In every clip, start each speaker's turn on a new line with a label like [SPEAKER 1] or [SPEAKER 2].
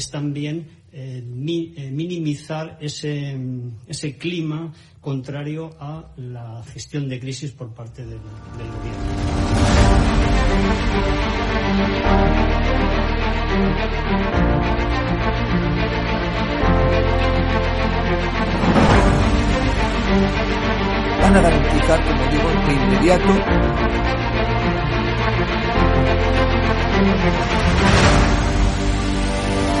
[SPEAKER 1] es también eh, minimizar ese, ese, clima contrario a la gestión de crisis por parte del, gobierno.
[SPEAKER 2] van a garantizar, como inmediato Terrible.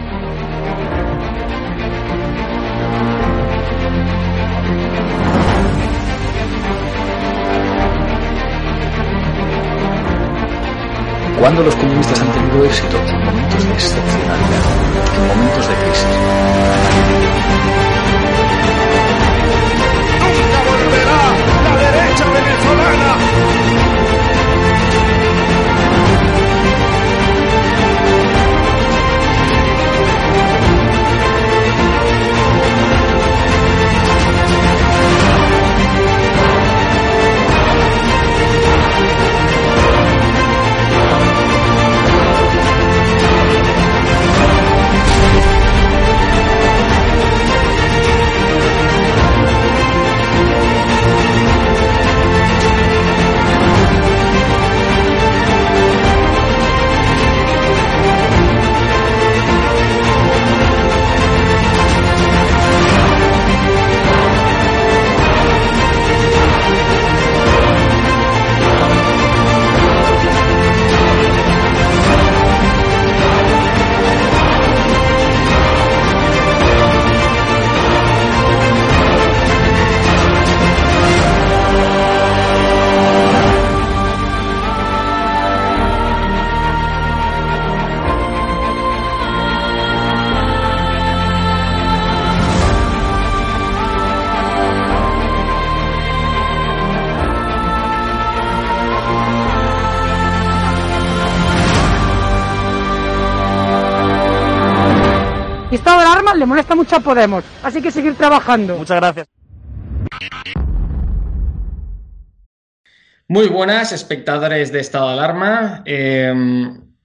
[SPEAKER 3] ¿Cuándo los comunistas han tenido éxito? En momentos de excepcionalidad, en momentos de crisis.
[SPEAKER 4] ¡Nunca volverá la derecha venezolana!
[SPEAKER 5] Le molesta mucho a Podemos. Así que seguir trabajando.
[SPEAKER 6] Muchas gracias.
[SPEAKER 7] Muy buenas, espectadores de Estado de Alarma. Eh,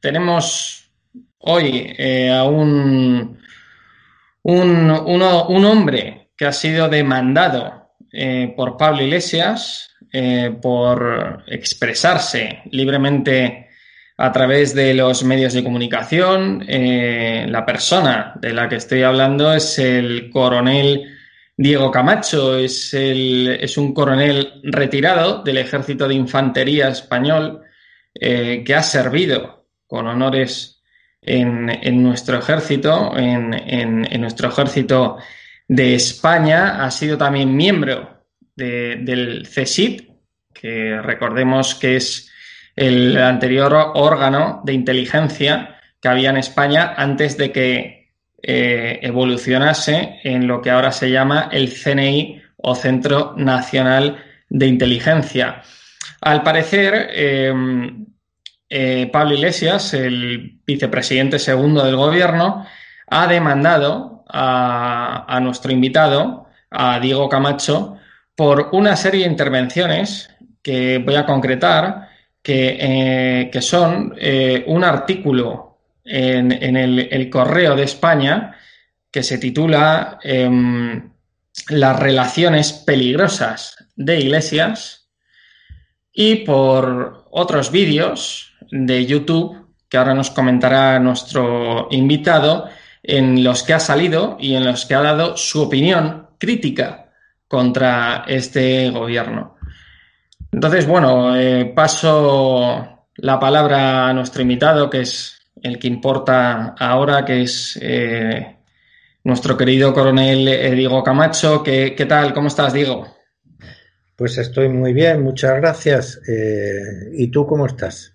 [SPEAKER 7] tenemos hoy eh, a un, un, un, hombre que ha sido demandado eh, por Pablo Iglesias por expresarse libremente a través de los medios de comunicación. Eh, la persona de la que estoy hablando es el coronel Diego Camacho, es, el, es un coronel retirado del Ejército de Infantería Español eh, que ha servido con honores en, en nuestro ejército, en, en, nuestro ejército de España. Ha sido también miembro de, del CESID, que recordemos que es el anterior órgano de inteligencia que había en España antes de que eh, evolucionase en lo que ahora se llama el CNI o Centro Nacional de Inteligencia. Al parecer, em, eh, Pablo Iglesias, el vicepresidente segundo del gobierno, ha demandado a, a nuestro invitado, a Diego Camacho, por una serie de intervenciones que voy a concretar que, eh, son eh, un artículo en, el, Correo de España que se titula em, Las relaciones peligrosas de iglesias y por otros vídeos de YouTube que ahora nos comentará nuestro invitado en los que ha salido y en los que ha dado su opinión crítica contra este gobierno. Entonces, bueno, eh, paso la palabra a nuestro invitado, que es el que importa ahora, que es eh, nuestro querido coronel eh, Diego Camacho. ¿Qué, tal? ¿Cómo estás, Diego?
[SPEAKER 6] Pues estoy muy bien, muchas gracias. Eh, ¿Y tú cómo estás?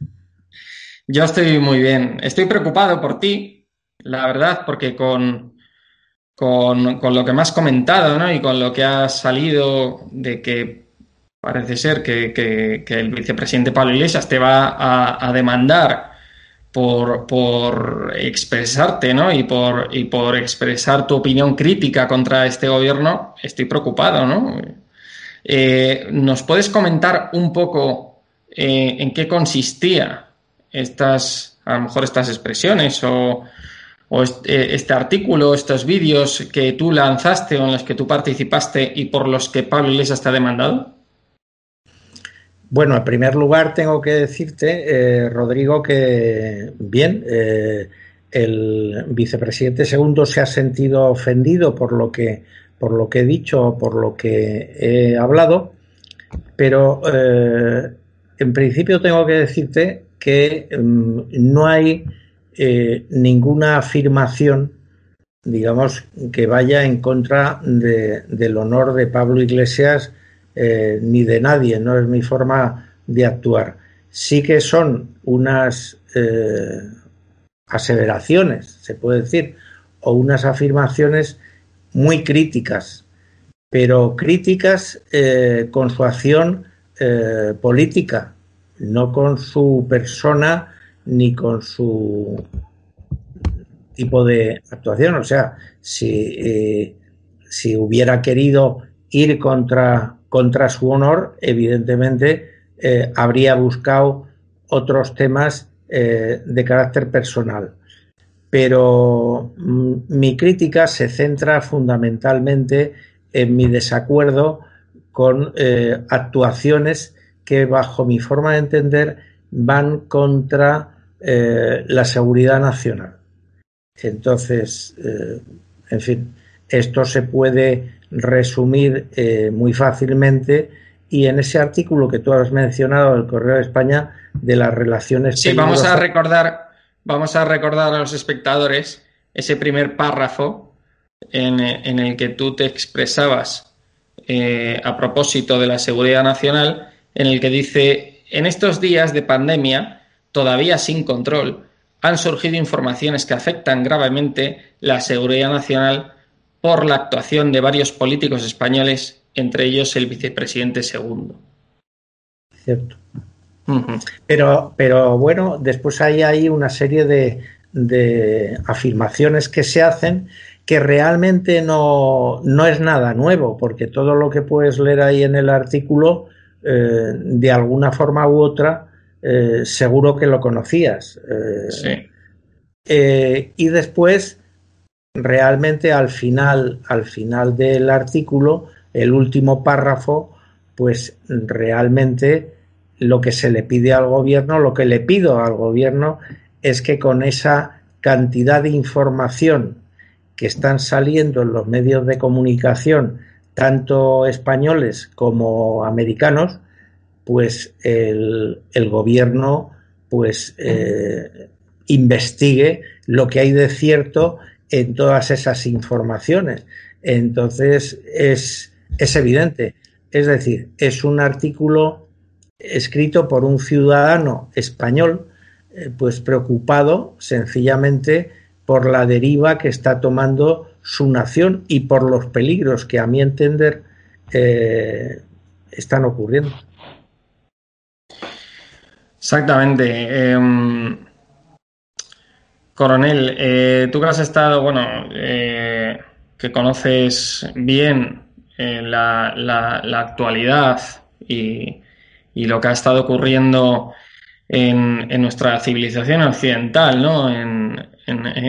[SPEAKER 7] Yo estoy muy bien. Estoy preocupado por ti, la verdad, porque con, con, lo que me has comentado ¿no? y con lo que ha salido de que parece ser que, el vicepresidente Pablo Iglesias te va a, demandar por, expresarte ¿no? y, por, y por expresar tu opinión crítica contra este gobierno, estoy preocupado. ¿no? Eh, ¿Nos puedes comentar un poco eh, en qué consistía estas, a lo mejor estas expresiones o, eh, este, artículo, estos vídeos que tú lanzaste o en los que tú participaste y por los que Pablo Iglesias ha demandado?
[SPEAKER 6] Bueno, en primer lugar tengo que decirte, Rodrigo, que bien, el vicepresidente segundo se ha sentido ofendido por lo que por lo que he dicho, por lo que he hablado, pero eh, en principio tengo que decirte que mm, no hay eh, ninguna afirmación, digamos, que vaya en contra del honor de Pablo Iglesias eh, ni de nadie, no es mi forma de actuar. Sí que son unas aseveraciones, se puede decir, o unas afirmaciones muy críticas, pero críticas eh, con su acción eh, política, no con su persona ni con su tipo de actuación. O sea, si, eh, si hubiera querido ir contra, contra su honor, evidentemente habría buscado otros temas de carácter personal pero mm, mi crítica se centra fundamentalmente en mi desacuerdo con eh, actuaciones que, bajo mi forma de entender, van contra eh, la seguridad nacional. Entonces, eh, en fin, esto se puede resumir muy fácilmente y en ese artículo que tú has mencionado del Correo de España de las relaciones.
[SPEAKER 7] Sí, vamos a recordar vamos a recordar a los espectadores ese primer párrafo en, el que tú te expresabas eh, a propósito de la seguridad nacional, en el que dice, en estos días de pandemia, todavía sin control, han surgido informaciones que afectan gravemente la seguridad nacional por la actuación de varios políticos españoles, entre ellos el vicepresidente segundo.
[SPEAKER 6] Cierto. Pero, pero bueno, después hay ahí una serie de, de afirmaciones que se hacen que realmente no, no, es nada nuevo, porque todo lo que puedes leer ahí en el artículo, eh, de alguna forma u otra, eh, seguro que lo conocías.
[SPEAKER 7] Eh,
[SPEAKER 6] sí. y después, realmente al final, al final del artículo, el último párrafo, pues realmente lo que se le pide al gobierno, lo que le pido al gobierno es que con esa cantidad de información que están saliendo en los medios de comunicación, tanto españoles como americanos, pues el, gobierno pues eh, investigue lo que hay de cierto en todas esas informaciones. Entonces es, es evidente. Es decir, es un artículo escrito por un ciudadano español, eh, pues preocupado sencillamente por la deriva que está tomando su nación y por los peligros que a mi entender eh, están ocurriendo.
[SPEAKER 7] Exactamente. Em, coronel, eh, tú que has estado, bueno, que conoces bien la, la, actualidad y, y lo que ha estado ocurriendo en, nuestra civilización occidental, ¿no? En,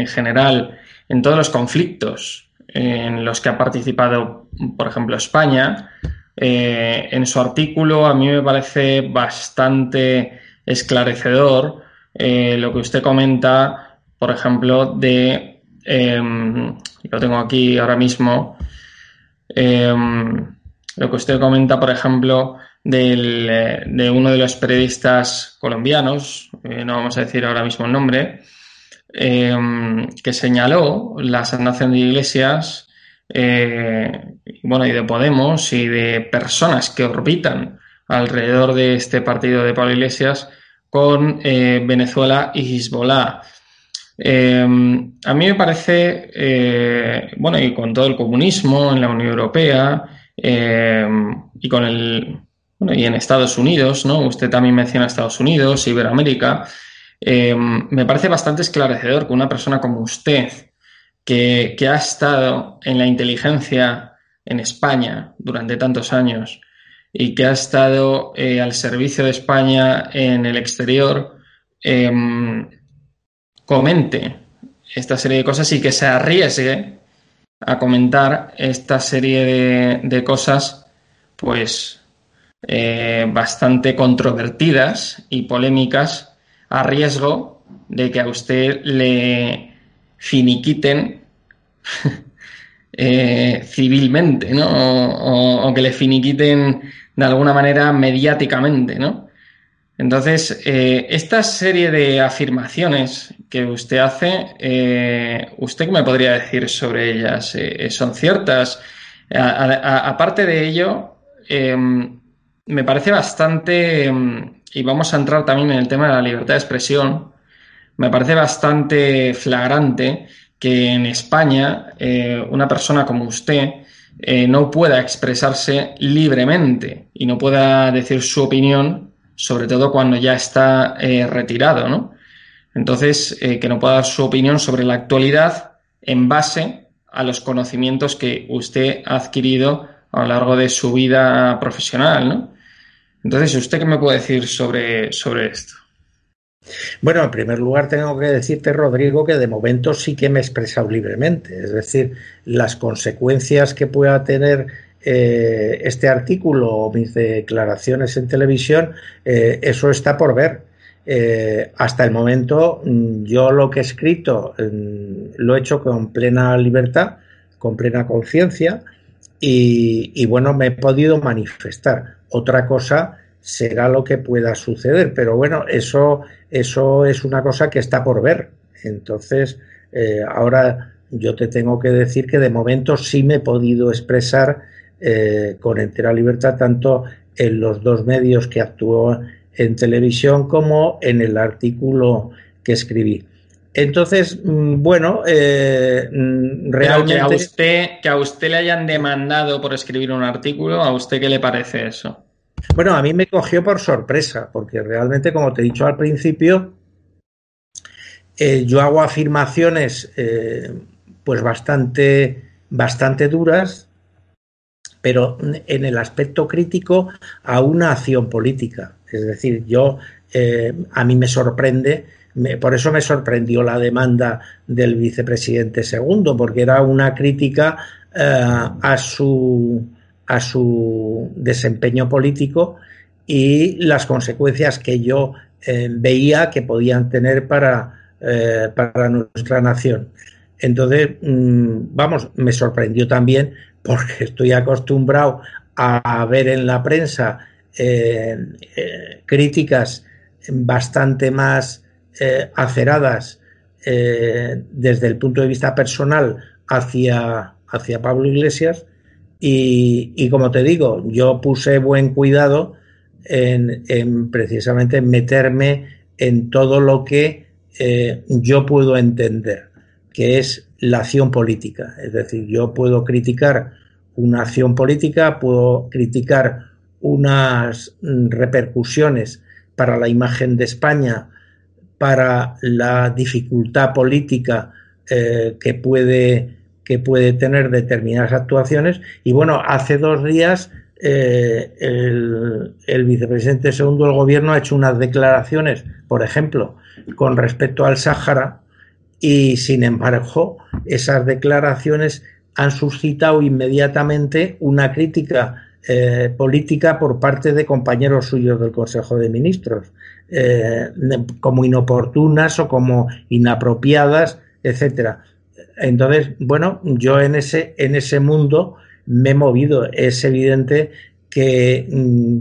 [SPEAKER 7] general, en todos los conflictos en los que ha participado, por ejemplo, España. Eh, en su artículo a mí me parece bastante esclarecedor eh, lo que usted comenta, por ejemplo, de, em, lo tengo aquí ahora mismo, em, lo que usted comenta, por ejemplo, eh, de uno de los periodistas colombianos, eh, no vamos a decir ahora mismo el nombre, em, que señaló la sanación de iglesias eh, bueno, y de Podemos y de personas que orbitan alrededor de este partido de Pablo Iglesias con Venezuela y Hezbollah. Eh, a mí me parece, bueno, y con todo el comunismo en la Unión Europea y con el, bueno, y en Estados Unidos, ¿no? Usted también menciona Estados Unidos, Iberoamérica. me parece bastante esclarecedor que una persona como usted, que, ha estado en la inteligencia en España durante tantos años y que ha estado eh, al servicio de España en el exterior, em, comente esta serie de cosas y que se arriesgue a comentar esta serie de, cosas, pues eh, bastante controvertidas y polémicas, a riesgo de que a usted le, finiquiten eh, civilmente, ¿no? O, que le finiquiten de alguna manera mediáticamente, ¿no? Entonces, eh, esta serie de afirmaciones que usted hace, eh, ¿usted qué me podría decir sobre ellas? ¿Son ciertas? aparte de ello, me parece bastante, y vamos a entrar también en el tema de la libertad de expresión, me parece bastante flagrante que en España eh, una persona como usted eh, no pueda expresarse libremente y no pueda decir su opinión, sobre todo cuando ya está eh, retirado, ¿no? Entonces, que no pueda dar su opinión sobre la actualidad en base a los conocimientos que usted ha adquirido a lo largo de su vida profesional, ¿no? Entonces, ¿usted qué me puede decir sobre, sobre esto?
[SPEAKER 6] Bueno, en primer lugar tengo que decirte, Rodrigo, que de momento sí que me he expresado libremente. Es decir, las consecuencias que pueda tener eh, este artículo o mis declaraciones en televisión, eh, eso está por ver. Eh, hasta el momento mm, yo lo que he escrito mm, lo he hecho con plena libertad, con plena conciencia y, bueno, me he podido manifestar. Otra cosa será lo que pueda suceder. Pero bueno, eso, eso es una cosa que está por ver. Entonces, ahora yo te tengo que decir que de momento sí me he podido expresar eh, con entera libertad, tanto en los dos medios que actuó en televisión como en el artículo que escribí. Entonces, mm, bueno, eh, realmente...
[SPEAKER 7] que a, usted, que a usted le hayan demandado por escribir un artículo, ¿a usted qué le parece eso?
[SPEAKER 6] Bueno, a mí me cogió por sorpresa, porque realmente, como te he dicho al principio, eh, yo hago afirmaciones eh, pues bastante, bastante duras, pero en el aspecto crítico a una acción política. Es decir, yo eh, a mí me sorprende, por eso me sorprendió la demanda del vicepresidente segundo, porque era una crítica a su a su desempeño político y las consecuencias que yo eh, veía que podían tener para, eh, para nuestra nación. Entonces, mm, vamos, me sorprendió también porque estoy acostumbrado a ver en la prensa eh, críticas bastante más aceradas desde el punto de vista personal hacia, hacia Pablo Iglesias. Y, como te digo, yo puse buen cuidado en, precisamente meterme en todo lo que eh, yo puedo entender, que es la acción política. Es decir, yo puedo criticar una acción política, puedo criticar unas repercusiones para la imagen de España, para la dificultad política eh, que puede que puede tener determinadas actuaciones. Y bueno, hace dos días eh, el, vicepresidente segundo del gobierno ha hecho unas declaraciones, por ejemplo, con respecto al Sáhara, y sin embargo, esas declaraciones han suscitado inmediatamente una crítica eh, política por parte de compañeros suyos del Consejo de Ministros, eh, como inoportunas o como inapropiadas, etcétera. Entonces, bueno, yo en ese, en ese mundo me he movido. Es evidente que mm,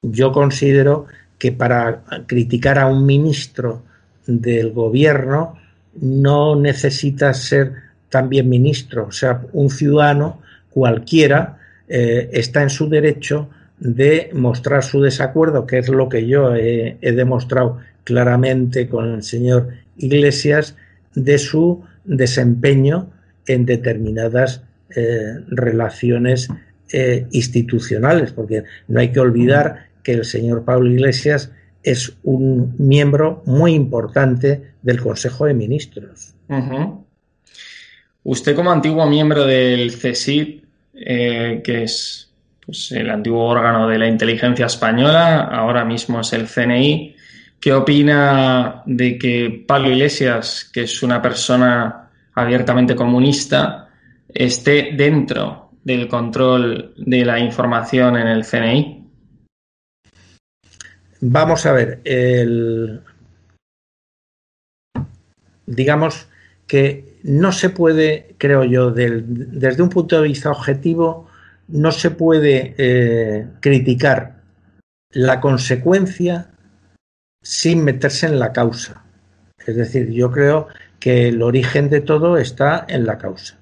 [SPEAKER 6] yo considero que para criticar a un ministro del gobierno no necesitas ser también ministro, o sea, un ciudadano cualquiera eh, está en su derecho de mostrar su desacuerdo, que es lo que yo he, demostrado claramente con el señor Iglesias, de su desempeño en determinadas eh, relaciones eh, institucionales, porque no hay que olvidar que el señor Pablo Iglesias es un miembro muy importante del Consejo de Ministros.
[SPEAKER 7] Usted como antiguo miembro del CSIC, eh, que es pues, el antiguo órgano de la inteligencia española, ahora mismo es el CNI, ¿qué opina de que Pablo Iglesias, que es una persona abiertamente comunista, esté dentro del control de la información en el CNI?
[SPEAKER 6] Vamos a ver, el... digamos que no se puede, creo yo, desde un punto de vista objetivo, no se puede eh, criticar la consecuencia sin meterse en la causa. Es decir, yo creo que el origen de todo está en la causa.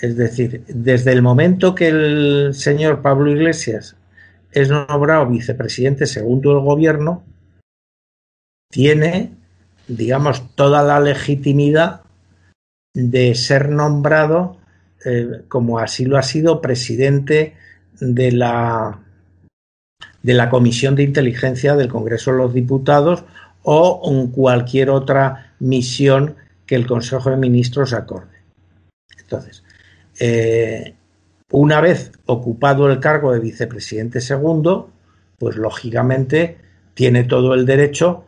[SPEAKER 6] Es decir, desde el momento que el señor Pablo Iglesias es nombrado vicepresidente segundo el gobierno, tiene, digamos, toda la legitimidad de ser nombrado, eh, como así lo ha sido, presidente de la, de la Comisión de Inteligencia del Congreso de los Diputados o en cualquier otra misión que el Consejo de Ministros acorde. Entonces, eh, una vez ocupado el cargo de vicepresidente segundo, pues lógicamente tiene todo el derecho,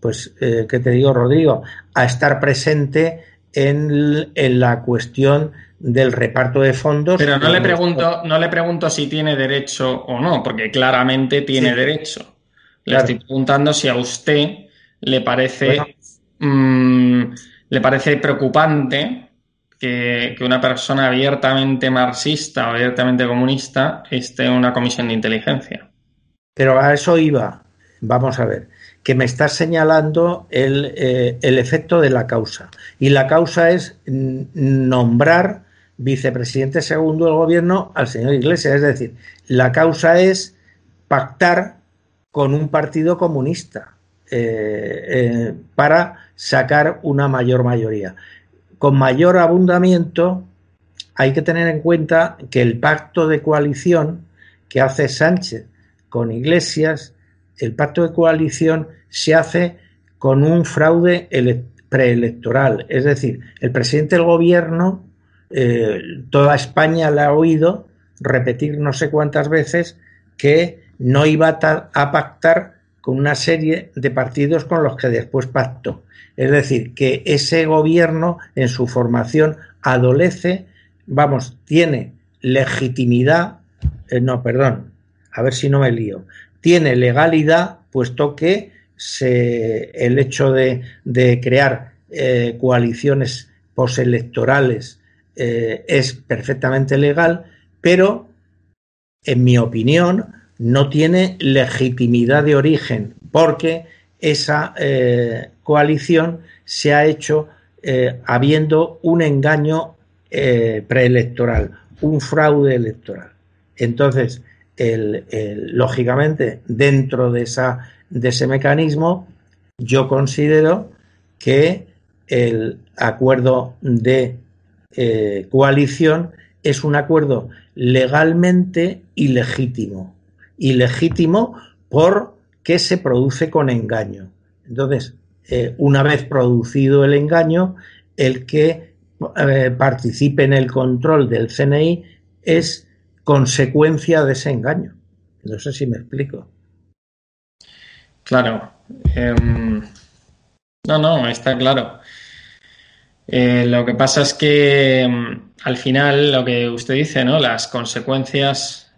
[SPEAKER 6] pues, eh, ¿qué te digo, Rodrigo?, a estar presente en, la cuestión del reparto de fondos.
[SPEAKER 7] Pero no le pregunto, no le pregunto si tiene derecho o no, porque claramente tiene derecho. Le estoy preguntando si a usted le parece, mm, le parece preocupante que, una persona abiertamente marxista o abiertamente comunista esté en una comisión de inteligencia.
[SPEAKER 6] Pero a eso iba. Vamos a ver, que me estás señalando el, eh, el efecto de la causa. Y la causa es nombrar vicepresidente segundo del gobierno al señor Iglesias. Es decir, la causa es pactar con un partido comunista eh, eh, para sacar una mayor mayoría con mayor abundamiento, hay que tener en cuenta que el pacto de coalición que hace Sánchez con Iglesias, el pacto de coalición se hace con un fraude preelectoral. Es decir, el presidente del gobierno, eh, toda España le ha oído repetir no sé cuántas veces que no iba a pactar con una serie de partidos con los que después pactó. Es decir, que ese gobierno en su formación adolece, vamos, tiene legitimidad, eh, no, perdón, a ver si no me lío, tiene legalidad, puesto que el hecho de, crear eh, coaliciones postelectorales eh, es perfectamente legal, pero, en mi opinión, no tiene legitimidad de origen, porque esa eh, coalición se ha hecho eh, habiendo un engaño eh, preelectoral, un fraude electoral. Entonces, lógicamente, dentro de, esa, de ese mecanismo, yo considero que el acuerdo de coalición es un acuerdo legalmente ilegítimo. Ilegítimo por que se produce con engaño. Entonces, eh, una vez producido el engaño, el que eh, participe en el control del CNI es consecuencia de ese engaño. No sé si me explico.
[SPEAKER 7] Claro. Em, no, no, está claro. Eh, lo que pasa es que em, al final lo que usted dice, ¿no? Las consecuencias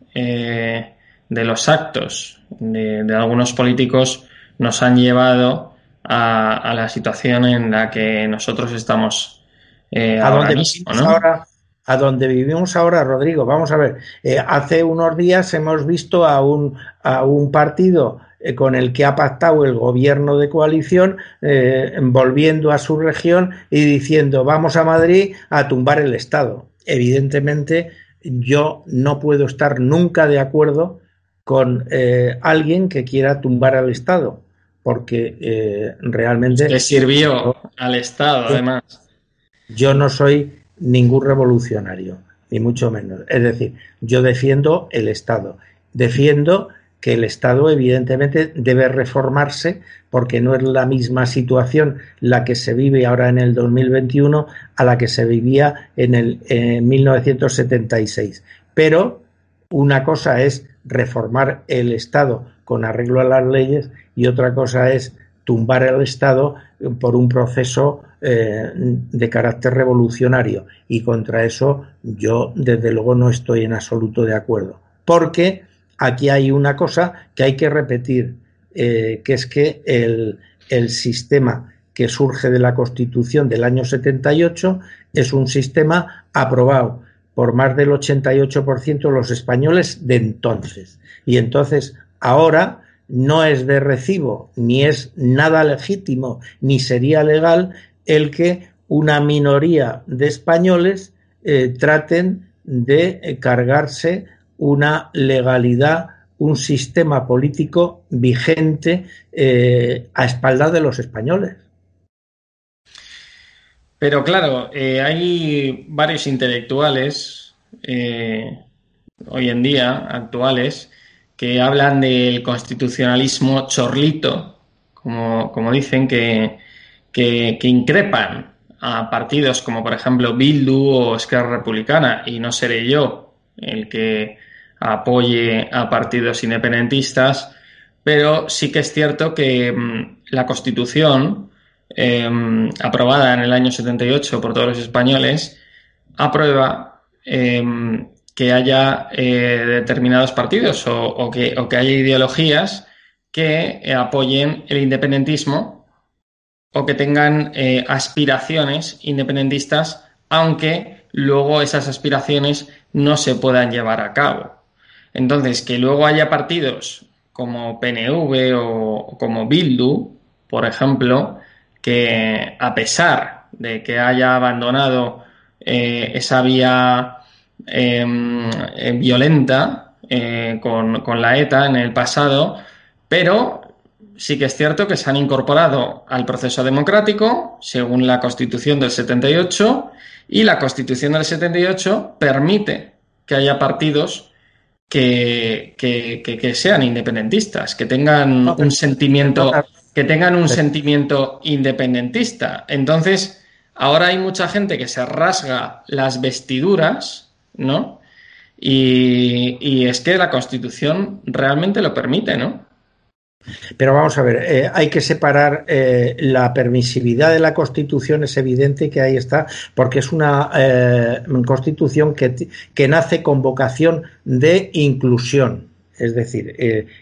[SPEAKER 7] de los actos de, algunos políticos nos han llevado a, la situación en la que nosotros estamos
[SPEAKER 6] eh, a ahora mismo, ahora, a donde vivimos ahora, Rodrigo. Vamos a ver, eh, hace unos días hemos visto a un, a un partido eh, con el que ha pactado el gobierno de coalición, eh, volviendo a su región y diciendo vamos a Madrid a tumbar el Estado. Evidentemente, yo no puedo estar nunca de acuerdo con eh, alguien que quiera tumbar al Estado, porque realmente...
[SPEAKER 7] Le sirvió al Estado, además.
[SPEAKER 6] Yo no soy ningún revolucionario, ni mucho menos. Es decir, yo defiendo el Estado. Defiendo que el Estado evidentemente debe reformarse porque no es la misma situación la que se vive ahora en el 2021 a la que se vivía en el 1976. Pero una cosa es reformar el Estado con arreglo a las leyes y otra cosa es tumbar el Estado por un proceso eh, de carácter revolucionario. Y contra eso yo, desde luego, no estoy en absoluto de acuerdo. Porque aquí hay una cosa que hay que repetir, eh, que es que el, el sistema que surge de la Constitución del año 78 es un sistema aprobado por más del 88% de los españoles de entonces. Y entonces, ahora no es de recibo, ni es nada legítimo, ni sería legal el que una minoría de españoles eh, traten de eh, cargarse una legalidad, un sistema político vigente eh, a espaldas de los españoles.
[SPEAKER 7] Pero claro, hay varios intelectuales hoy en día, actuales, que hablan del constitucionalismo chorlito, como, dicen, que, que, increpan a partidos como por ejemplo Bildu o Esquerra Republicana, y no seré yo el que apoye a partidos independentistas, pero sí que es cierto que mm, la Constitución, em, aprobada en el año 78 por todos los españoles, aprueba em, que haya eh, determinados partidos o, que, haya ideologías que apoyen el independentismo o que tengan eh, aspiraciones independentistas, aunque luego esas aspiraciones no se puedan llevar a cabo. Entonces, que luego haya partidos como PNV o como Bildu, por ejemplo, que a pesar de que haya abandonado esa vía Em, eh, violenta eh, con, con, la ETA en el pasado, pero sí que es cierto que se han incorporado al proceso democrático según la Constitución del 78 y la Constitución del 78 permite que haya partidos que, que, que, sean independentistas, que tengan un sentimiento que tengan un sentimiento independentista. Entonces, ahora hay mucha gente que se rasga las vestiduras ¿no? Y, es que la Constitución realmente lo permite, ¿no?
[SPEAKER 6] Pero vamos a ver, eh, hay que separar eh, la permisividad de la Constitución, es evidente que ahí está, porque es una eh, Constitución que, que, nace con vocación de inclusión. Es decir,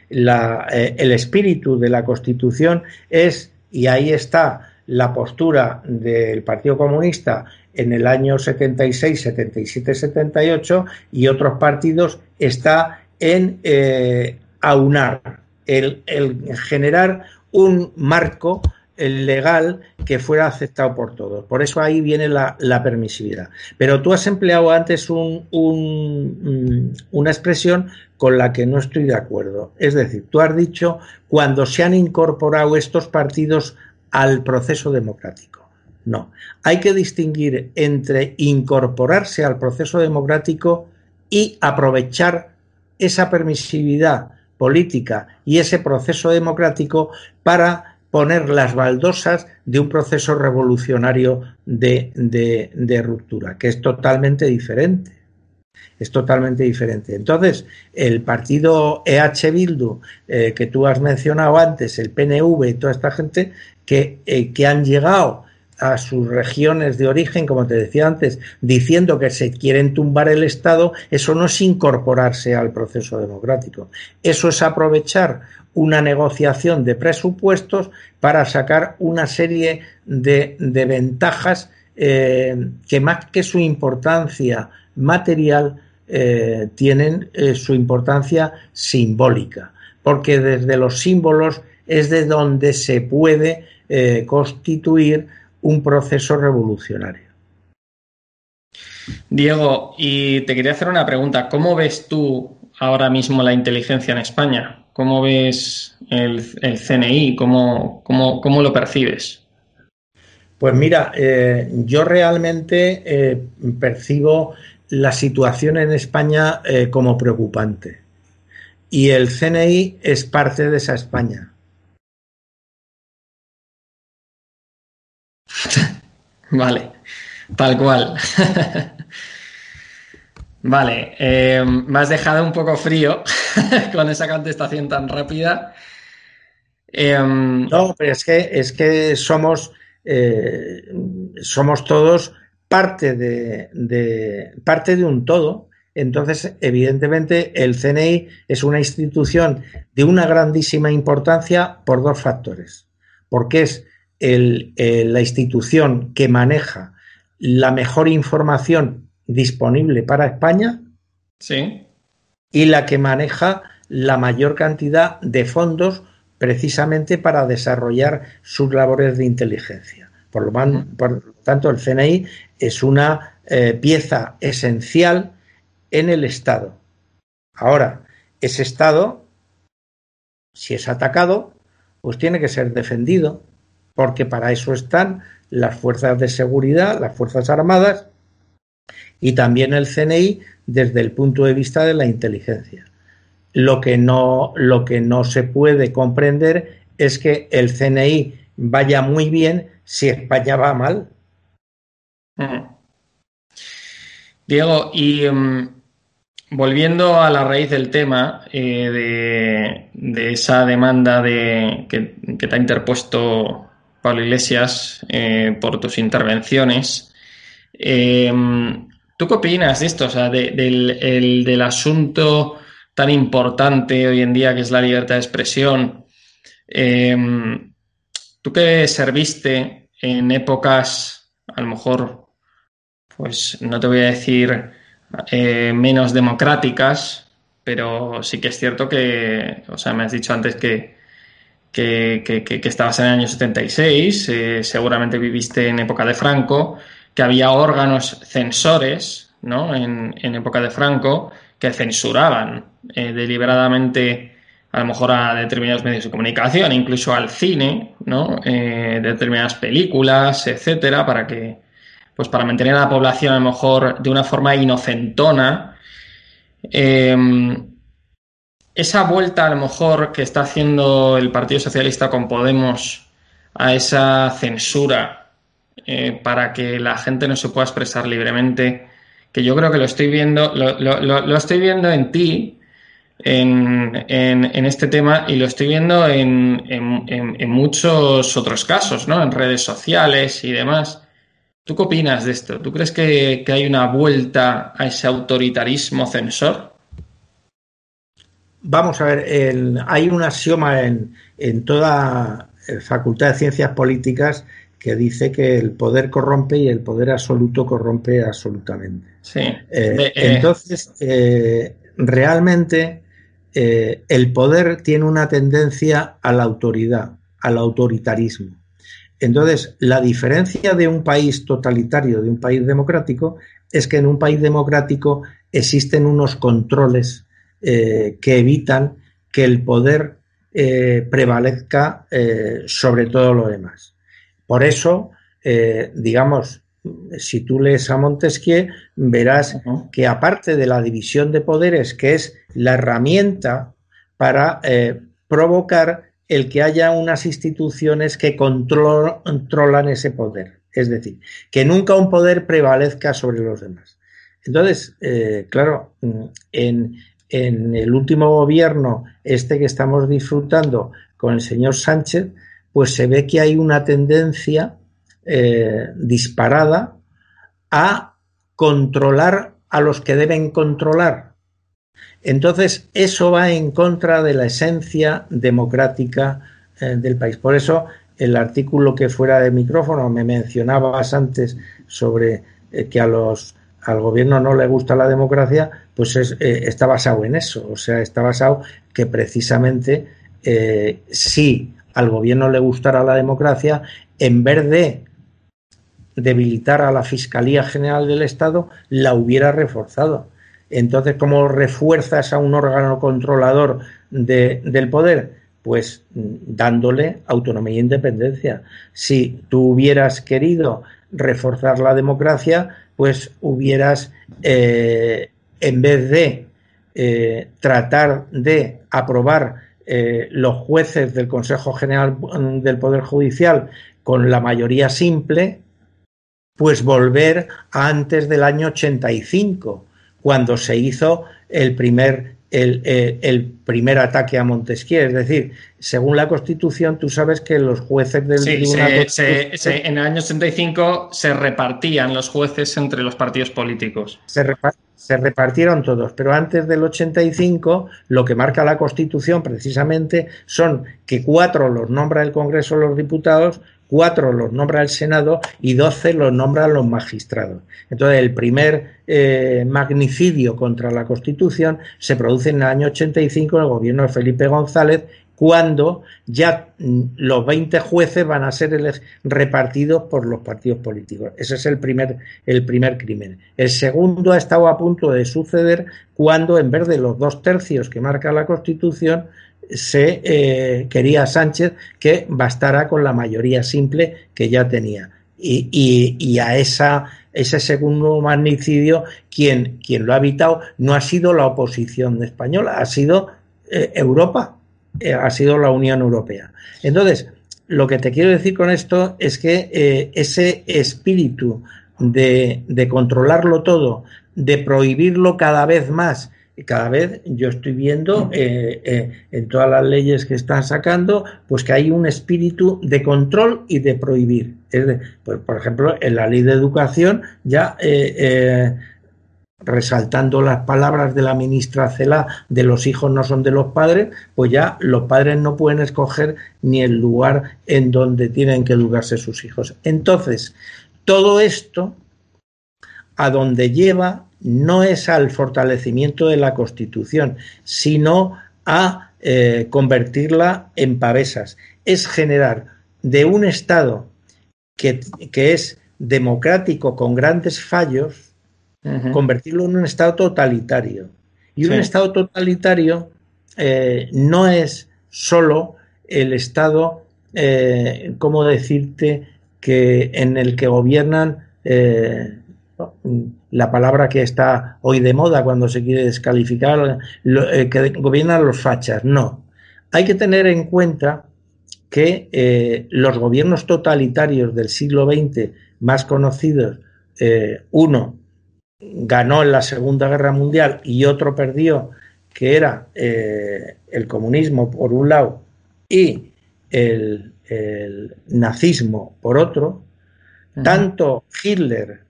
[SPEAKER 6] el espíritu de la Constitución es, y ahí está la postura del Partido Comunista en el año 76, 77, 78 y otros partidos está en eh, aunar, el, generar un marco legal que fuera aceptado por todos. Por eso ahí viene la, permisividad. Pero tú has empleado antes un, un, una expresión con la que no estoy de acuerdo. Es decir, tú has dicho cuando se han incorporado estos partidos al proceso democrático. No, hay que distinguir entre incorporarse al proceso democrático y aprovechar esa permisividad política y ese proceso democrático para poner las baldosas de un proceso revolucionario de, ruptura, que es totalmente diferente. Es totalmente diferente. Entonces, el partido EH Bildu, que tú has mencionado antes, el PNV y toda esta gente, que, eh, que han llegado a sus regiones de origen, como te decía antes, diciendo que se quieren tumbar el Estado, eso no es incorporarse al proceso democrático. Eso es aprovechar una negociación de presupuestos para sacar una serie de, ventajas eh, que más que su importancia material eh, tienen eh, su importancia simbólica porque desde los símbolos es de donde se puede constituir un proceso revolucionario.
[SPEAKER 7] Diego, y te quería hacer una pregunta. ¿Cómo ves tú ahora mismo la inteligencia en España? ¿Cómo ves el, CNI? ¿Cómo, cómo, lo percibes?
[SPEAKER 6] Pues mira, eh, yo realmente eh, percibo la situación en España eh, como preocupante. Y el CNI es parte de esa España.
[SPEAKER 7] vale, tal cual. Vale, eh, me has dejado un poco frío con esa contestación tan rápida.
[SPEAKER 6] Em, no, pero es que, es que somos, eh, somos todos parte de, parte de un todo. Entonces, evidentemente, el CNI es una institución de una grandísima importancia por dos factores. Porque es la institución que maneja la mejor información disponible para España
[SPEAKER 7] sí.
[SPEAKER 6] y la que maneja la mayor cantidad de fondos precisamente para desarrollar sus labores de inteligencia. Por lo, por tanto, el CNI es una eh, pieza esencial en el Estado. Ahora, ese Estado, si es atacado, pues tiene que ser defendido, porque para eso están las fuerzas de seguridad, las fuerzas armadas y también el CNI desde el punto de vista de la inteligencia. Lo que no, lo que no se puede comprender es que el CNI vaya muy bien si España va mal.
[SPEAKER 7] Diego, y em, volviendo a la raíz del tema eh, de, esa demanda de, que, te ha interpuesto Pablo Iglesias eh, por tus intervenciones, em, ¿Tú qué opinas de esto? O sea, del, asunto tan importante hoy en día que es la libertad de expresión. Em, tú que serviste en épocas, a lo mejor, pues no te voy a decir eh, menos democráticas, pero sí que es cierto que, o sea, me has dicho antes que, que, estabas en el año 76, eh, seguramente viviste en época de Franco que había órganos censores, ¿no? En, época de Franco, que censuraban eh, deliberadamente a lo mejor a determinados medios de comunicación, incluso al cine, ¿no? Eh, determinadas películas, etcétera, para que, pues para mantener a la población a lo mejor de una forma inocentona. Em, esa vuelta a lo mejor que está haciendo el Partido Socialista con Podemos a esa censura eh, para que la gente no se pueda expresar libremente, que yo creo que lo estoy viendo, lo, estoy viendo en ti, en, este tema, y lo estoy viendo en, muchos otros casos, ¿no? En redes sociales y demás. ¿Tú qué opinas de esto? ¿Tú crees que, hay una vuelta a ese autoritarismo censor?
[SPEAKER 6] Vamos a ver, hay un axioma en, en toda facultad de ciencias políticas que dice que el poder corrompe y el poder absoluto corrompe absolutamente.
[SPEAKER 7] Sí.
[SPEAKER 6] Eh, eh, entonces, eh, realmente el poder tiene una tendencia a la autoridad, al autoritarismo. Entonces, la diferencia de un país totalitario de un país democrático es que en un país democrático existen unos controles que evitan que el poder prevalezca sobre todo lo demás. Por eso, eh, digamos, si tú lees a Montesquieu, verás que aparte de la división de poderes, que es la herramienta para eh, provocar el que haya unas instituciones que controlan ese poder. Es decir, que nunca un poder prevalezca sobre los demás. Entonces, eh, claro, en, en el último gobierno, este que estamos disfrutando con el señor Sánchez, pues se ve que hay una tendencia eh, disparada a controlar a los que deben controlar. Entonces, eso va en contra de la esencia democrática eh, del país. Por eso, el artículo que fuera de micrófono me mencionabas antes sobre eh, que a los, al gobierno no le gusta la democracia, pues es, está basado en eso. O sea, está basado que precisamente eh, si al gobierno le gustara la democracia, en vez de debilitar a la Fiscalía General del Estado, la hubiera reforzado. Entonces, ¿cómo refuerzas a un órgano controlador de, del poder? Pues dándole autonomía e independencia. Si tú hubieras querido reforzar la democracia, pues hubieras, eh, en vez de eh, tratar de aprobar eh, los jueces del Consejo General del Poder Judicial con la mayoría simple, pues volver a antes del año 85, cuando se hizo el primer, el, el, primer ataque a Montesquieu. Es decir, según la Constitución, tú sabes que los jueces del
[SPEAKER 7] sí, Tribunal se, se, En el año 85 se repartían los jueces entre los partidos políticos.
[SPEAKER 6] Se, se repartieron todos, pero antes del 85 lo que marca la Constitución precisamente son que cuatro los nombra el Congreso de los Diputados, cuatro los nombra el Senado y doce los nombran los magistrados. Entonces, el primer eh, magnicidio contra la Constitución se produce en el año 85 en el gobierno de Felipe González cuando ya mm, los 20 jueces van a ser repartidos por los partidos políticos. Ese es el primer, el primer crimen. El segundo ha estado a punto de suceder cuando, en vez de los dos tercios que marca la Constitución, se eh, quería Sánchez que bastara con la mayoría simple que ya tenía. Y, y, y a esa, ese segundo magnicidio, quien, quien lo ha evitado no ha sido la oposición española, ha sido eh, Europa eh, ha sido la Unión Europea. Entonces, lo que te quiero decir con esto es que ese espíritu de, de, controlarlo todo, de prohibirlo cada vez más, cada vez yo estoy viendo eh, en todas las leyes que están sacando, pues que hay un espíritu de control y de prohibir. Es de, pues, por ejemplo, en la ley de educación ya resaltando las palabras de la ministra Cela de los hijos no son de los padres, pues ya los padres no pueden escoger ni el lugar en donde tienen que educarse sus hijos. Entonces, todo esto a donde lleva no es al fortalecimiento de la Constitución, sino a eh, convertirla en pavesas. Es generar de un Estado que, que es democrático con grandes fallos, convertirlo en un Estado totalitario. Y un Estado totalitario eh, no es solo el Estado, eh, ¿cómo decirte?, que en el que gobiernan la palabra que está hoy de moda cuando se quiere descalificar, que gobiernan los fachas. No. Hay que tener en cuenta que los gobiernos totalitarios del siglo XX más conocidos, uno ganó en la Segunda Guerra Mundial y otro perdió, que era eh, el comunismo por un lado y el, nazismo por otro, tanto Hitler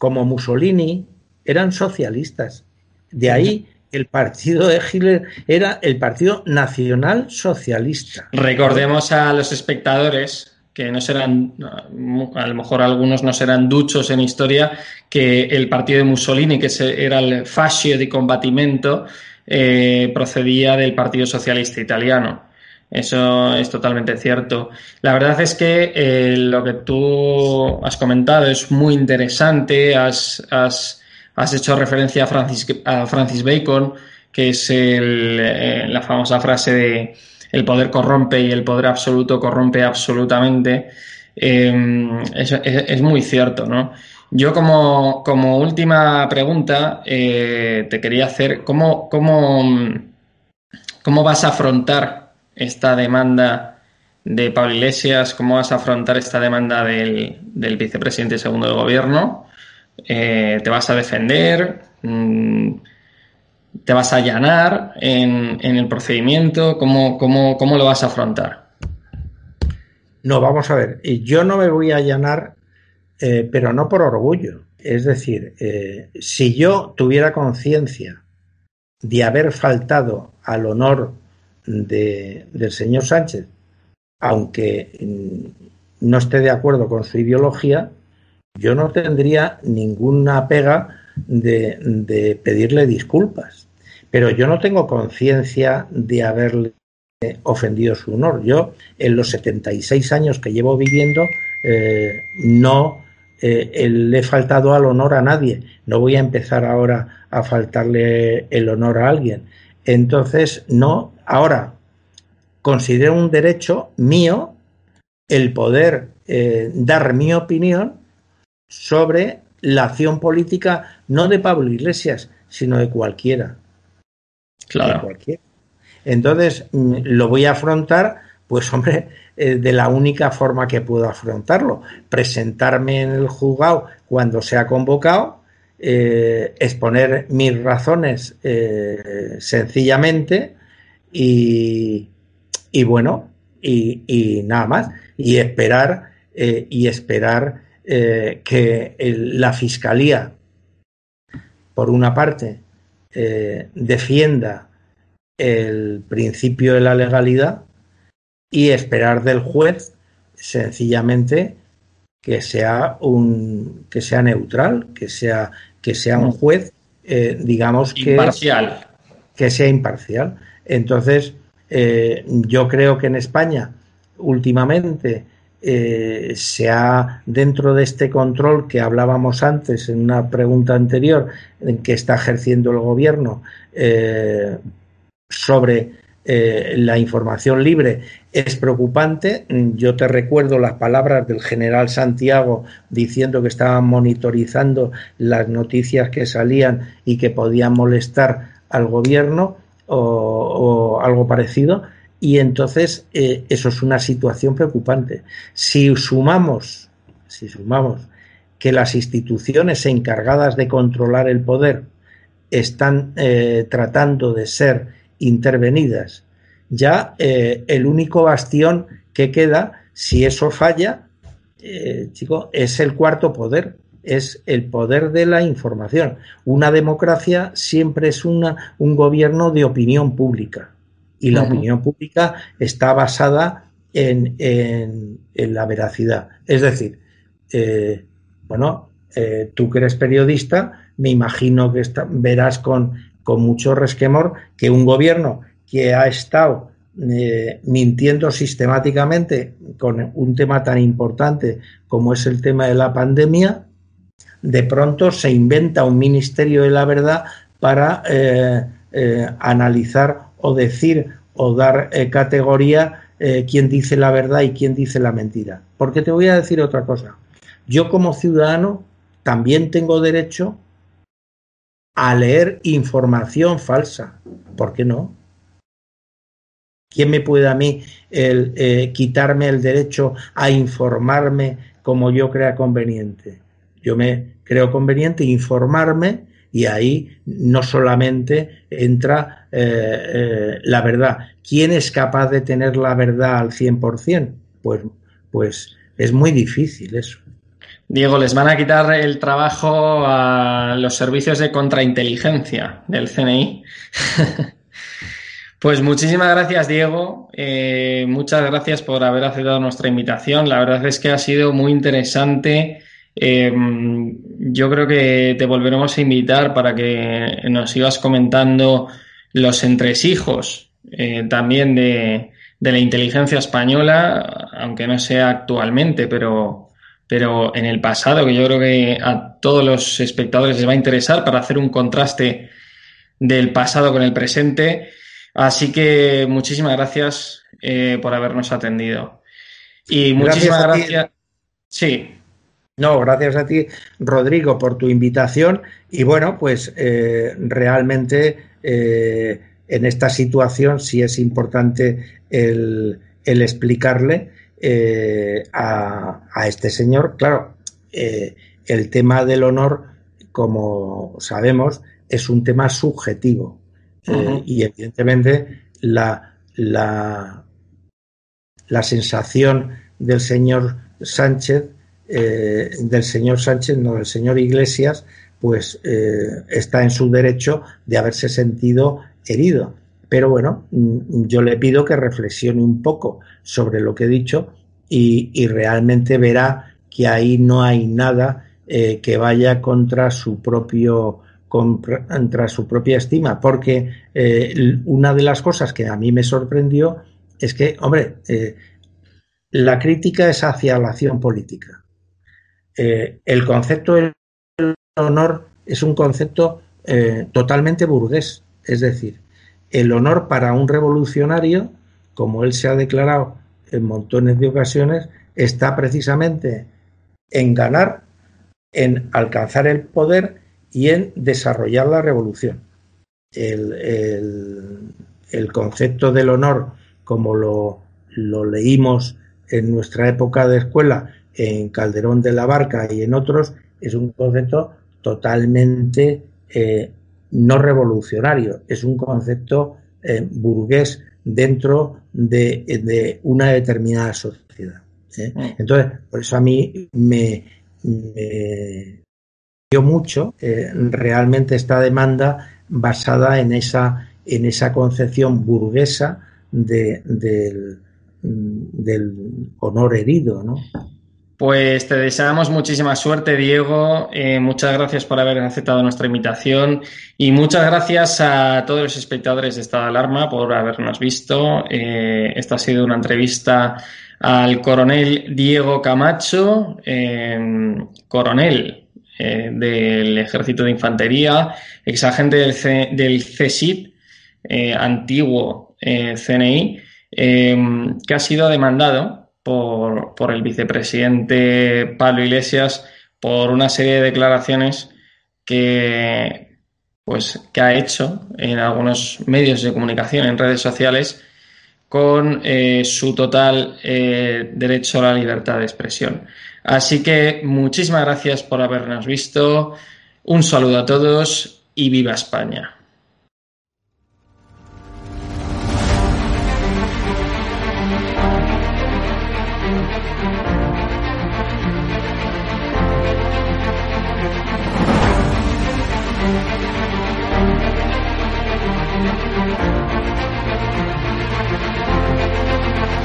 [SPEAKER 6] como Mussolini eran socialistas. De ahí el partido de Hitler era el Partido Nacional Socialista.
[SPEAKER 7] Recordemos a los espectadores que no serán, a lo mejor algunos no serán duchos en historia, que el partido de Mussolini, que era el fascio di combattimento, eh, procedía del Partido Socialista Italiano. Eso es totalmente cierto. La verdad es que eh, lo que tú has comentado es muy interesante. Has, has, has hecho referencia a Francis, a Francis Bacon, que es eh, la famosa frase de el poder corrompe y el poder absoluto corrompe absolutamente, eh, es, muy cierto, ¿no? Yo como, como última pregunta eh, te quería hacer, ¿cómo, cómo, ¿cómo vas a afrontar esta demanda de Pablo Iglesias? ¿Cómo vas a afrontar esta demanda del, del vicepresidente segundo del gobierno? Eh, ¿Te vas a defender? Mm, ¿Te vas a allanar en, el procedimiento? ¿Cómo, cómo, lo vas a afrontar?
[SPEAKER 6] No, vamos a ver. Yo no me voy a allanar, eh, pero no por orgullo. Es decir, eh, si yo tuviera conciencia de haber faltado al honor del señor Sánchez, aunque mm, no esté de acuerdo con su ideología, yo no tendría ninguna pega de, de pedirle disculpas. Pero yo no tengo conciencia de haberle ofendido su honor. Yo, en los 76 años que llevo viviendo, eh, no eh, le he faltado al honor a nadie. No voy a empezar ahora a faltarle el honor a alguien. Entonces, no, ahora considero un derecho mío el poder eh, dar mi opinión sobre la acción política, no de Pablo Iglesias, sino de cualquiera.
[SPEAKER 7] Claro.
[SPEAKER 6] De cualquiera. Entonces, mm, lo voy a afrontar, pues hombre, eh, de la única forma que puedo afrontarlo, presentarme en el juzgado cuando sea convocado, eh, exponer mis razones sencillamente y, y bueno, y, y, nada más, y esperar, y esperar que el, la fiscalía, por una parte, defienda el principio de la legalidad y esperar del juez sencillamente que sea un que sea neutral, que sea que sea un juez, eh, digamos que
[SPEAKER 7] imparcial,
[SPEAKER 6] que sea imparcial. Entonces, eh, yo creo que en España últimamente eh, se ha dentro de este control que hablábamos antes en una pregunta anterior en que está ejerciendo el gobierno eh, sobre la información libre es preocupante. Yo te recuerdo las palabras del general Santiago diciendo que estaban monitorizando las noticias que salían y que podían molestar al gobierno o, algo parecido. Y entonces eh, eso es una situación preocupante. Si sumamos, si sumamos que las instituciones encargadas de controlar el poder están eh, tratando de ser intervenidas. Ya eh, el único bastión que queda, si eso falla, chico, es el cuarto poder, es el poder de la información. Una democracia siempre es una, un gobierno de opinión pública y la uh -huh. opinión pública está basada en, en, en la veracidad. Es decir, eh, bueno, eh, tú que eres periodista, me imagino que está, verás con con mucho resquemor que un gobierno que ha estado eh, mintiendo sistemáticamente con un tema tan importante como es el tema de la pandemia, de pronto se inventa un ministerio de la verdad para eh, eh, analizar o decir o dar eh, categoría quién dice la verdad y quién dice la mentira. Porque te voy a decir otra cosa. Yo como ciudadano también tengo derecho a leer información falsa. ¿Por qué no? ¿Quién me puede a mí el, quitarme el derecho a informarme como yo crea conveniente? Yo me creo conveniente informarme y ahí no solamente entra eh, eh, la verdad. ¿Quién es capaz de tener la verdad al 100%? Pues, pues es muy difícil eso.
[SPEAKER 7] Diego, les van a quitar el trabajo a los servicios de contrainteligencia del CNI. pues muchísimas gracias, Diego. Eh, muchas gracias por haber aceptado nuestra invitación. La verdad es que ha sido muy interesante. Eh, yo creo que te volveremos a invitar para que nos sigas comentando los entresijos eh, también de, de la inteligencia española, aunque no sea actualmente, pero pero en el pasado, que yo creo que a todos los espectadores les va a interesar para hacer un contraste del pasado con el presente. Así que muchísimas gracias eh, por habernos atendido. Y muchísimas gracias. gracias. Sí.
[SPEAKER 6] No, gracias a ti, Rodrigo, por tu invitación. Y bueno, pues eh, realmente eh, en esta situación sí es importante el, el explicarle eh, a, a, este señor. Claro, el tema del honor, como sabemos, es un tema subjetivo. Uh -huh. y evidentemente la, la, la, sensación del señor Sánchez, eh, del señor Sánchez, no del señor Iglesias, pues eh, está en su derecho de haberse sentido herido. Pero bueno, mm, yo le pido que reflexione un poco sobre lo que he dicho y, realmente verá que ahí no hay nada eh, que vaya contra su propio contra su propia estima, porque una de las cosas que a mí me sorprendió es que, hombre, la crítica es hacia la acción política. El concepto del honor es un concepto totalmente burgués, es decir, el honor para un revolucionario, como él se ha declarado en montones de ocasiones, está precisamente en ganar, en alcanzar el poder y en desarrollar la revolución. El, concepto del honor, como lo, leímos en nuestra época de escuela, en Calderón de la Barca y en otros, es un concepto totalmente eh, no revolucionario, es un concepto eh, burgués dentro de, una determinada sociedad. ¿eh? Mm. Entonces, por eso a mí me, dio mucho realmente esta demanda basada en esa, en esa concepción burguesa de, del, del honor herido, ¿no?
[SPEAKER 7] Pues te deseamos muchísima suerte, Diego. Eh, muchas gracias por haber aceptado nuestra invitación y muchas gracias a todos los espectadores de Estado Alarma por habernos visto. Eh, esta ha sido una entrevista al coronel Diego Camacho, em, coronel eh, del Ejército de Infantería, exagente del, C del CSIP, antiguo CNI, em, que ha sido demandado por, el vicepresidente Pablo Iglesias por una serie de declaraciones que, pues, que ha hecho en algunos medios de comunicación, en redes sociales, con eh, su total eh, derecho a la libertad de expresión. Así que muchísimas gracias por habernos visto. Un saludo a todos y viva España.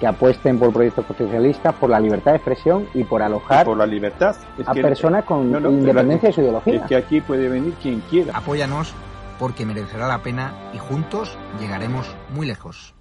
[SPEAKER 8] que apuesten por proyectos socialistas, por la libertad de expresión y por alojar
[SPEAKER 9] por la libertad.
[SPEAKER 8] a personas con independencia de su ideología.
[SPEAKER 9] Es que aquí puede venir quien quiera.
[SPEAKER 10] Apóyanos porque merecerá la pena y juntos llegaremos muy lejos.